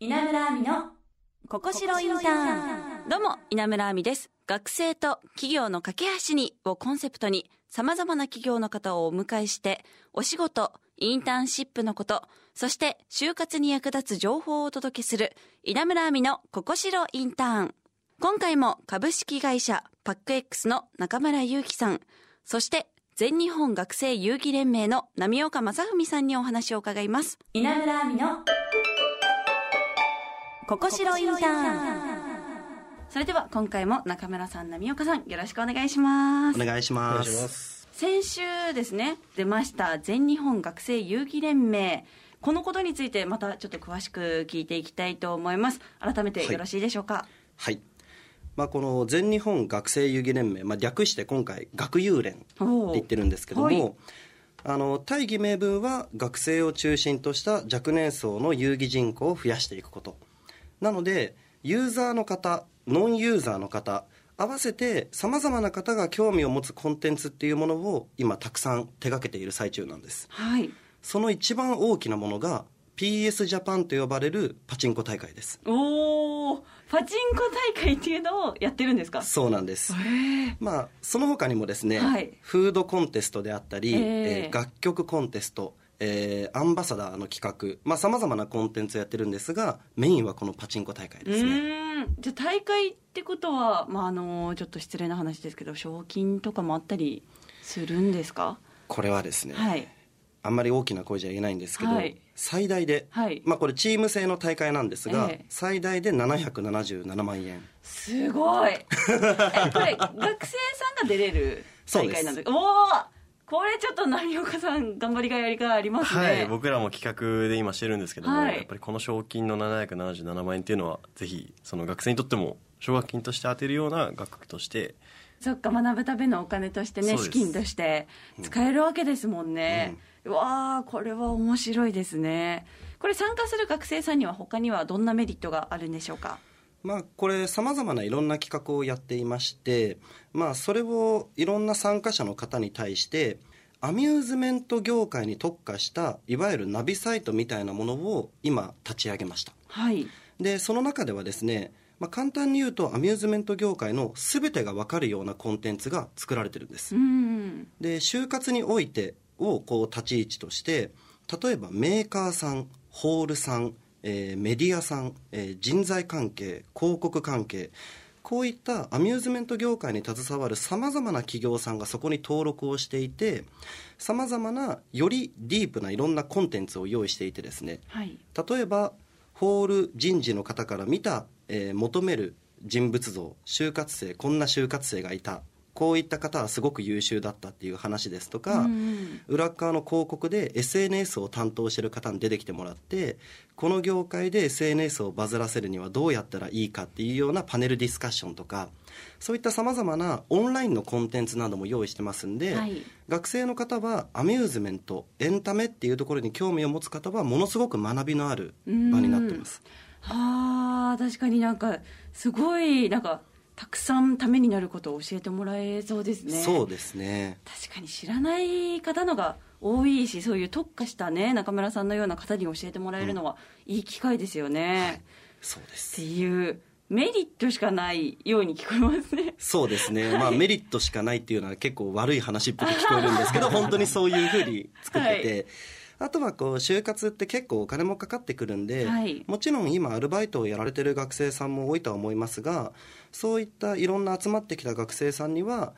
稲村亜美のここしろインターン。どうも稲村亜美です。学生と企業の架け橋にをコンセプトに様々な企業の方をお迎えしてお仕事インターンシップのことそして就活に役立つ情報をお届けする稲村亜美のここしろインターン。今回も株式会社パック X の中村祐樹さんそして全日本学生遊戯連盟の波岡正文さんにお話を伺います。稲村亜美のここしろインターン。それでは今回も中村さん波岡さんよろしくお願いします。お願いします。先週ですね出ました全日本学生遊戯連盟。このことについてまたちょっと詳しく聞いていきたいと思います。改めてよろしいでしょうか？はい。まあ、この全日本学生遊戯連盟、まあ、略して今回学友連って言ってるんですけども、はい。あの大義名分は学生を中心とした若年層の遊戯人口を増やしていくことなのでユーザーの方ノンユーザーの方合わせてさまざまな方が興味を持つコンテンツっていうものを今たくさん手掛けている最中なんです。はい。その一番大きなものが PS ジャパンと呼ばれるパチンコ大会です。おおパチンコ大会っていうのをやってるんですか？そうなんです。まあ、その他にもですね、はい。フードコンテストであったり、えええー楽曲コンテスト、えーアンバサダーの企画。さまざ、まなコンテンツをやってるんですがメインはこのパチンコ大会うですね。じゃあ大会ってことは、まあ、あのちょっと失礼な話ですけど賞金とかもあったりするんですか？これはですね、はい。あんまり大きな声じゃ言えないんですけど、はい。最大で、はい。まあ、これチーム制の大会なんですが、ええ。最大で777万円。すごい。えこれ学生さんが出れる大会なんです おおこれちょっと波岡さん頑張りがやりがありますね、はい僕らも企画で今してるんですけども、はい。やっぱりこの賞金の777万円っていうのはぜひその学生にとっても奨学金として当てるような額として。そっか学ぶためのお金としてね資金として使えるわけですもんね、うわーこれは面白いですね。これ参加する学生さんには他にはどんなメリットがあるんでしょうか？まあ、これさまざまないろんな企画をやっていまして、まあ、それをいろんな参加者の方に対してアミューズメント業界に特化したいわゆるナビサイトみたいなものを今立ち上げました。はい。でその中ではですね、まあ、簡単に言うとアミューズメント業界の全てが分かるようなコンテンツが作られてるんです。うん。で就活においてをこう立ち位置として例えばメーカーさんホールさん、えーメディアさん、えー人材関係広告関係こういったアミューズメント業界に携わるさまざまな企業さんがそこに登録をしていてさまざまなよりディープないろんなコンテンツを用意していてですね。はい。例えばホール人事の方から見た、えー求める人物像就活生こんな就活生がいたこういった方はすごく優秀だったっていう話ですとか、うん裏側の広告で SNS を担当している方に出てきてもらってこの業界で SNS をバズらせるにはどうやったらいいかっていうようなパネルディスカッションとかそういったさまざまなオンラインのコンテンツなども用意してますんで、はい。学生の方はアミューズメントエンタメっていうところに興味を持つ方はものすごく学びのある場になってます。はあ確かになんかすごいなんかたくさんためになることを教えてもらえそうですね。そうですね。確かに知らない方のが多いしそういう特化したね中村さんのような方に教えてもらえるのはいい機会ですよね、っそうです。ていうメリットしかないように聞こえますね。そうですね、まあ、メリットしかないっていうのは結構悪い話っぽく聞こえるんですけど 本当にそういうふうに作ってて、あとはこう就活って結構お金もかかってくるんで、はい。もちろん今アルバイトをやられてる学生さんも多いとは思いますがそういったいろんな集まってきた学生さんには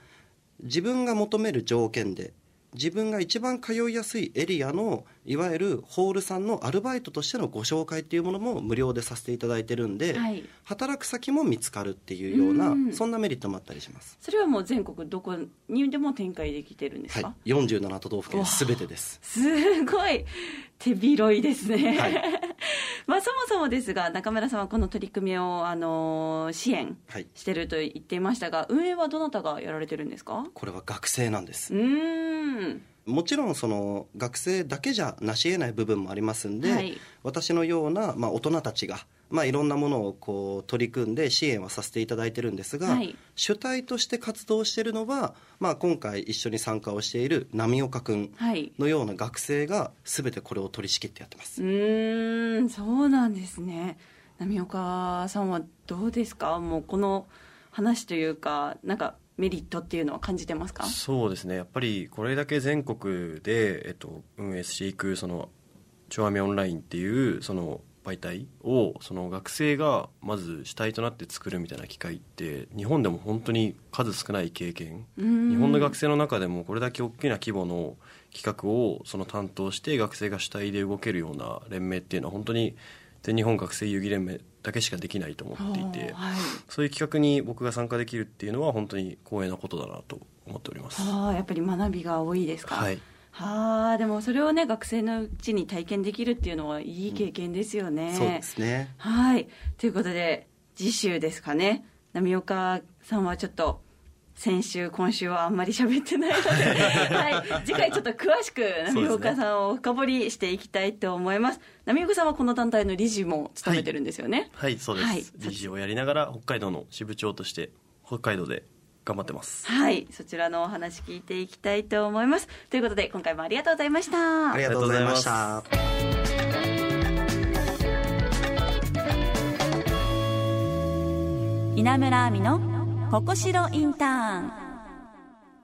自分が求める条件で自分が一番通いやすいエリアのいわゆるホールさんのアルバイトとしてのご紹介っていうものも無料でさせていただいてるんで、はい。働く先も見つかるっていうようなうんそんなメリットもあったりします。それはもう全国どこにでも展開できてるんですか、はい、47都道府県すべてです。すごい。手広いですね、はいまあそもそもですが中村さんはこの取り組みを、あの支援はい、してると言っていましたが運営はどなたがやられてるんですか？これは学生なんです。う。ーんもちろんその学生だけじゃ成し得ない部分もありますんで、はい。私のような、まあ、大人たちが、まあ、いろんなものをこう取り組んで支援はさせていただいてるんですが、はい。主体として活動しているのは、まあ、今回一緒に参加をしている波岡君はい。のような学生が全てこれを取り仕切ってやってます。う。ーんそうなんですね。波岡さんはどうですか？もうこの話というかなんかメリットっていうのは感じてますか？そうですね。やっぱりこれだけ全国で、えっと、運営していくその「ちょわみオンライン」っていうその媒体をその学生がまず主体となって作るみたいな機会って日本でも本当に数少ない経験。日本の学生の中でもこれだけ大きな規模の企画をその担当して学生が主体で動けるような連盟っていうのは本当に全日本学生遊戯連盟だけしかできないと思っていてはい。そういう企画に僕が参加できるっていうのは本当に光栄なことだなと思っております。ああやっぱり学びが多いですか？はい。はあでもそれをね学生のうちに体験できるっていうのはいい経験ですよね、そうですね。はい。ということで次週ですかね。波岡さんはちょっと先週今週はあんまり喋ってないので、はい、次回ちょっと詳しく波岡さんを深掘りしていきたいと思います。波岡さんはこの団体の理事も務めてるんですよね、はいそうです、はい。理事をやりながら北海道の支部長として北海道で頑張ってます。はい、そちらのお話聞いていきたいと思います。ということで、今回もありがとうございました。ありがとうございましあた。稲村亜美のここしろインターン。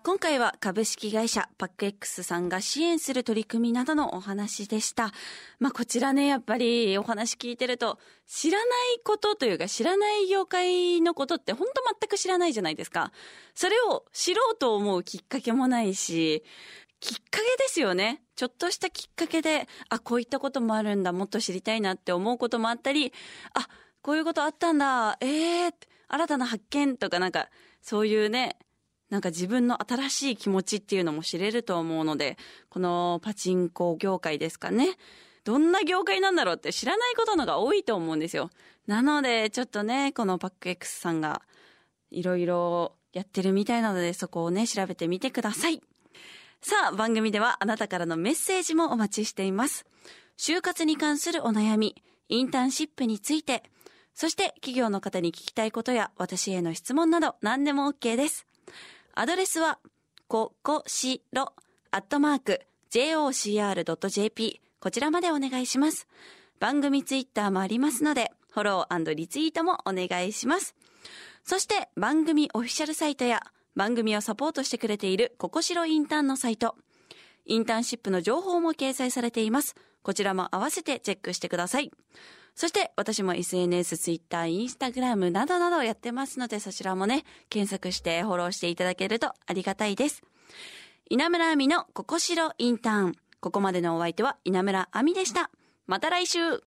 今回は株式会社パック X さんが支援する取り組みなどのお話でした。まあこちらね、やっぱりお話聞いてると、知らないことというか知らない業界のことって本当全く知らないじゃないですか。それを知ろうと思うきっかけもないし、きっかけですよね。ちょっとしたきっかけで、あ、こういったこともあるんだ、もっと知りたいなって思うこともあったり、あ、こういうことあったんだ、ええー、新たな発見とかなんか、そういうね、なんか自分の新しい気持ちっていうのも知れると思うので、このパチンコ業界ですかね。どんな業界なんだろうって知らないことのが多いと思うんですよ。なので、ちょっとね、このパック X さんがいろいろやってるみたいなので、そこをね、調べてみてください。さあ、番組ではあなたからのメッセージもお待ちしています。就活に関するお悩み、インターンシップについて、そして企業の方に聞きたいことや私への質問など何でも OK です。アドレスは、ここしろ、アットマーク、jocr.jp、こちらまでお願いします。番組ツイッターもありますので、フォローリツイートもお願いします。そして番組オフィシャルサイトや番組をサポートしてくれているココシロインターンのサイト、インターンシップの情報も掲載されています。こちらも合わせてチェックしてください。そして私も SNS、Twitter、Instagram などなどやってますのでそちらもね、検索してフォローしていただけるとありがたいです。稲村亜美のココシロインターン。ここまでのお相手は稲村亜美でした。また来週